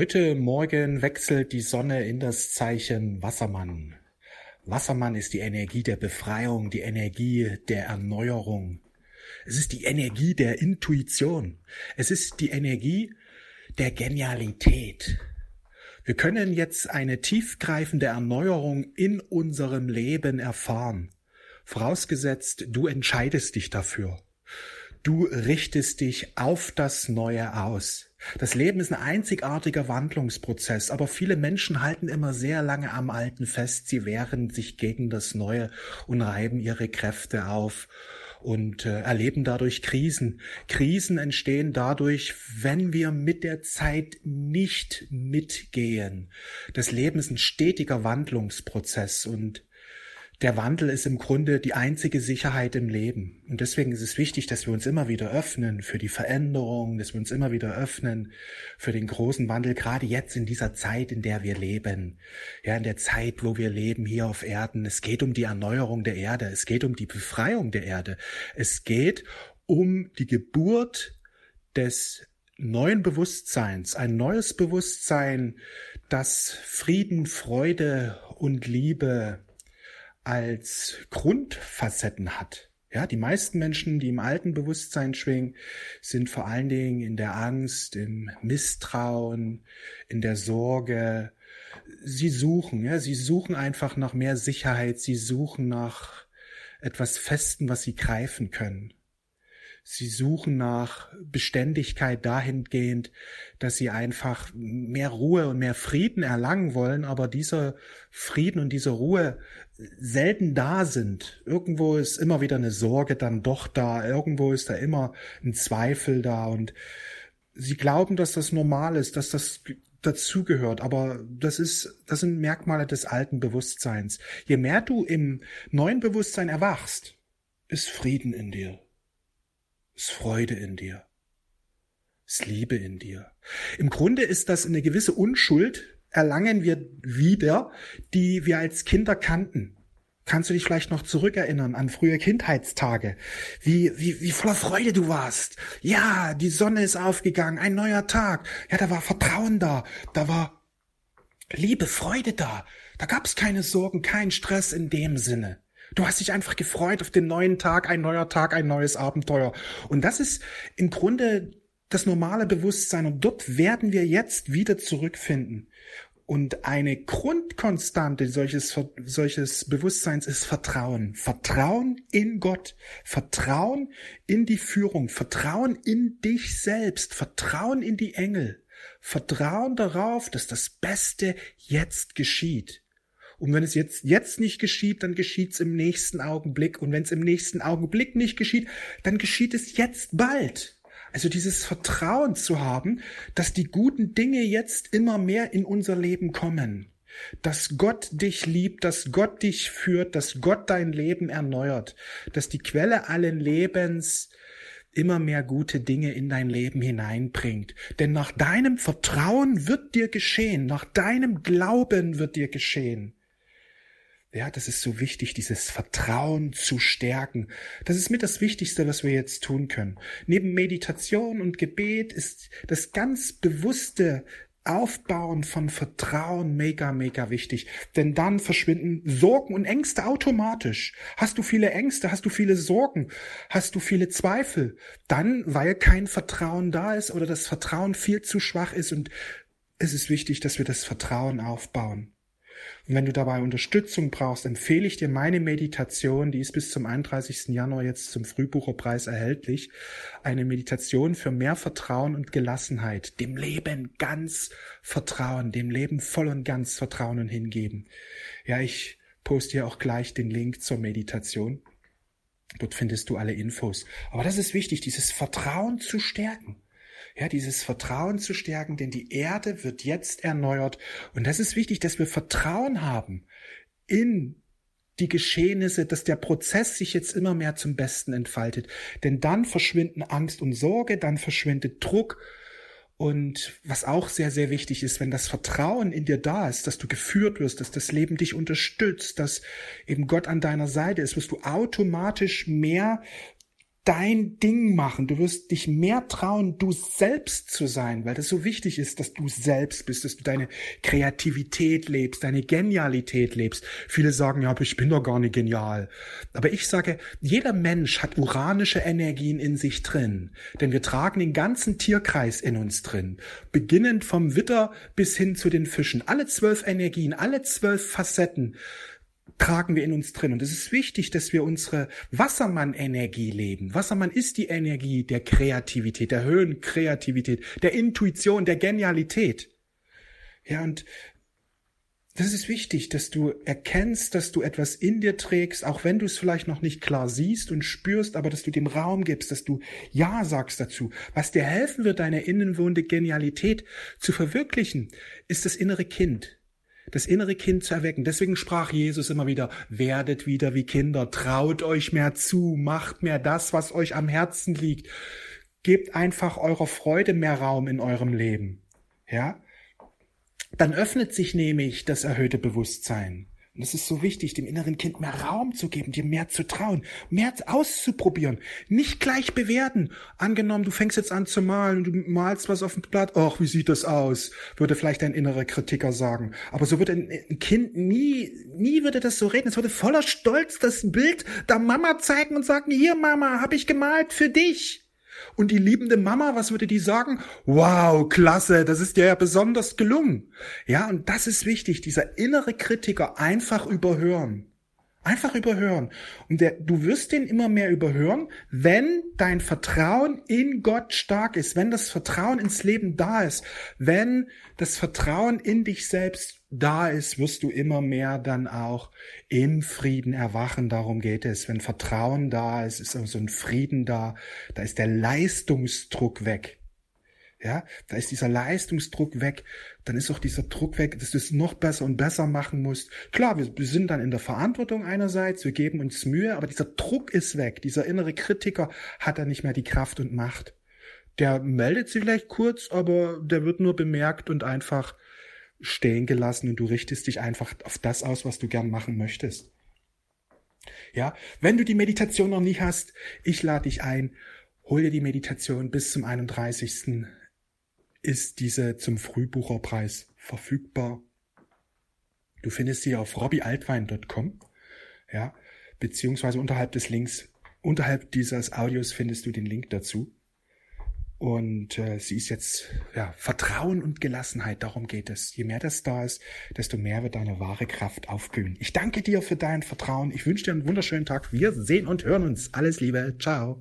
Heute Morgen wechselt die Sonne in das Zeichen Wassermann. Wassermann ist die Energie der Befreiung, die Energie der Erneuerung. Es ist die Energie der Intuition. Es ist die Energie der Genialität. Wir können jetzt eine tiefgreifende Erneuerung in unserem Leben erfahren. Vorausgesetzt, du entscheidest dich dafür. Du richtest dich auf das Neue aus. Das Leben ist ein einzigartiger Wandlungsprozess, aber viele Menschen halten immer sehr lange am Alten fest. Sie wehren sich gegen das Neue und reiben ihre Kräfte auf und äh, erleben dadurch Krisen. Krisen entstehen dadurch, wenn wir mit der Zeit nicht mitgehen. Das Leben ist ein stetiger Wandlungsprozess und der Wandel ist im Grunde die einzige Sicherheit im Leben. Und deswegen ist es wichtig, dass wir uns immer wieder öffnen für die Veränderung, dass wir uns immer wieder öffnen für den großen Wandel, gerade jetzt in dieser Zeit, in der wir leben. Ja, in der Zeit, wo wir leben hier auf Erden. Es geht um die Erneuerung der Erde. Es geht um die Befreiung der Erde. Es geht um die Geburt des neuen Bewusstseins, ein neues Bewusstsein, das Frieden, Freude und Liebe als Grundfacetten hat. Ja, die meisten Menschen, die im alten Bewusstsein schwingen, sind vor allen Dingen in der Angst, im Misstrauen, in der Sorge. Sie suchen, ja, sie suchen einfach nach mehr Sicherheit, sie suchen nach etwas Festen, was sie greifen können. Sie suchen nach Beständigkeit dahingehend, dass sie einfach mehr Ruhe und mehr Frieden erlangen wollen, aber dieser Frieden und diese Ruhe selten da sind. Irgendwo ist immer wieder eine Sorge dann doch da, irgendwo ist da immer ein Zweifel da und sie glauben, dass das normal ist, dass das dazugehört, aber das ist, das sind Merkmale des alten Bewusstseins. Je mehr du im neuen Bewusstsein erwachst, ist Frieden in dir ist Freude in dir, ist Liebe in dir. Im Grunde ist das eine gewisse Unschuld, erlangen wir wieder, die wir als Kinder kannten. Kannst du dich vielleicht noch zurückerinnern an frühe Kindheitstage? Wie, wie, wie voller Freude du warst. Ja, die Sonne ist aufgegangen, ein neuer Tag. Ja, da war Vertrauen da, da war Liebe, Freude da. Da gab's keine Sorgen, keinen Stress in dem Sinne. Du hast dich einfach gefreut auf den neuen Tag, ein neuer Tag, ein neues Abenteuer. Und das ist im Grunde das normale Bewusstsein. Und dort werden wir jetzt wieder zurückfinden. Und eine Grundkonstante solches, solches Bewusstseins ist Vertrauen. Vertrauen in Gott. Vertrauen in die Führung. Vertrauen in dich selbst. Vertrauen in die Engel. Vertrauen darauf, dass das Beste jetzt geschieht. Und wenn es jetzt, jetzt nicht geschieht, dann geschieht es im nächsten Augenblick. Und wenn es im nächsten Augenblick nicht geschieht, dann geschieht es jetzt bald. Also dieses Vertrauen zu haben, dass die guten Dinge jetzt immer mehr in unser Leben kommen. Dass Gott dich liebt, dass Gott dich führt, dass Gott dein Leben erneuert, dass die Quelle allen Lebens immer mehr gute Dinge in dein Leben hineinbringt. Denn nach deinem Vertrauen wird dir geschehen, nach deinem Glauben wird dir geschehen. Ja, das ist so wichtig, dieses Vertrauen zu stärken. Das ist mit das Wichtigste, was wir jetzt tun können. Neben Meditation und Gebet ist das ganz bewusste Aufbauen von Vertrauen mega, mega wichtig. Denn dann verschwinden Sorgen und Ängste automatisch. Hast du viele Ängste, hast du viele Sorgen, hast du viele Zweifel, dann, weil kein Vertrauen da ist oder das Vertrauen viel zu schwach ist und es ist wichtig, dass wir das Vertrauen aufbauen. Und wenn du dabei Unterstützung brauchst, empfehle ich dir meine Meditation, die ist bis zum 31. Januar jetzt zum Frühbucherpreis erhältlich. Eine Meditation für mehr Vertrauen und Gelassenheit, dem Leben ganz vertrauen, dem Leben voll und ganz vertrauen und hingeben. Ja, ich poste hier auch gleich den Link zur Meditation. Dort findest du alle Infos. Aber das ist wichtig, dieses Vertrauen zu stärken ja, dieses Vertrauen zu stärken, denn die Erde wird jetzt erneuert. Und das ist wichtig, dass wir Vertrauen haben in die Geschehnisse, dass der Prozess sich jetzt immer mehr zum Besten entfaltet. Denn dann verschwinden Angst und Sorge, dann verschwindet Druck. Und was auch sehr, sehr wichtig ist, wenn das Vertrauen in dir da ist, dass du geführt wirst, dass das Leben dich unterstützt, dass eben Gott an deiner Seite ist, wirst du automatisch mehr dein Ding machen. Du wirst dich mehr trauen, du selbst zu sein, weil das so wichtig ist, dass du selbst bist, dass du deine Kreativität lebst, deine Genialität lebst. Viele sagen, ja, aber ich bin doch gar nicht genial. Aber ich sage, jeder Mensch hat uranische Energien in sich drin, denn wir tragen den ganzen Tierkreis in uns drin, beginnend vom Witter bis hin zu den Fischen. Alle zwölf Energien, alle zwölf Facetten tragen wir in uns drin. Und es ist wichtig, dass wir unsere Wassermann-Energie leben. Wassermann ist die Energie der Kreativität, der Höhenkreativität, der Intuition, der Genialität. Ja, und das ist wichtig, dass du erkennst, dass du etwas in dir trägst, auch wenn du es vielleicht noch nicht klar siehst und spürst, aber dass du dem Raum gibst, dass du Ja sagst dazu. Was dir helfen wird, deine innenwohnende Genialität zu verwirklichen, ist das innere Kind das innere Kind zu erwecken. Deswegen sprach Jesus immer wieder, werdet wieder wie Kinder, traut euch mehr zu, macht mehr das, was euch am Herzen liegt. Gebt einfach eurer Freude mehr Raum in eurem Leben. Ja? Dann öffnet sich nämlich das erhöhte Bewusstsein. Und es ist so wichtig, dem inneren Kind mehr Raum zu geben, dir mehr zu trauen, mehr auszuprobieren, nicht gleich bewerten. Angenommen, du fängst jetzt an zu malen und du malst was auf dem Blatt, ach, wie sieht das aus? Würde vielleicht ein innerer Kritiker sagen. Aber so würde ein Kind nie, nie würde das so reden. Es würde voller Stolz das Bild der Mama zeigen und sagen, hier Mama, hab ich gemalt für dich. Und die liebende Mama, was würde die sagen? Wow, klasse, das ist dir ja besonders gelungen. Ja, und das ist wichtig, dieser innere Kritiker einfach überhören. Einfach überhören. Und der, du wirst den immer mehr überhören, wenn dein Vertrauen in Gott stark ist, wenn das Vertrauen ins Leben da ist, wenn das Vertrauen in dich selbst da ist, wirst du immer mehr dann auch im Frieden erwachen. Darum geht es. Wenn Vertrauen da ist, ist so ein Frieden da. Da ist der Leistungsdruck weg. Ja, da ist dieser Leistungsdruck weg, dann ist auch dieser Druck weg, dass du es noch besser und besser machen musst. Klar, wir, sind dann in der Verantwortung einerseits, wir geben uns Mühe, aber dieser Druck ist weg. Dieser innere Kritiker hat dann nicht mehr die Kraft und Macht. Der meldet sich vielleicht kurz, aber der wird nur bemerkt und einfach stehen gelassen und du richtest dich einfach auf das aus, was du gern machen möchtest. Ja, wenn du die Meditation noch nie hast, ich lade dich ein, hol dir die Meditation bis zum 31 ist diese zum Frühbucherpreis verfügbar. Du findest sie auf robbyaltwein.com, ja, beziehungsweise unterhalb des Links, unterhalb dieses Audios findest du den Link dazu. Und äh, sie ist jetzt ja Vertrauen und Gelassenheit, darum geht es. Je mehr das da ist, desto mehr wird deine wahre Kraft aufblühen. Ich danke dir für dein Vertrauen. Ich wünsche dir einen wunderschönen Tag. Wir sehen und hören uns. Alles Liebe. Ciao.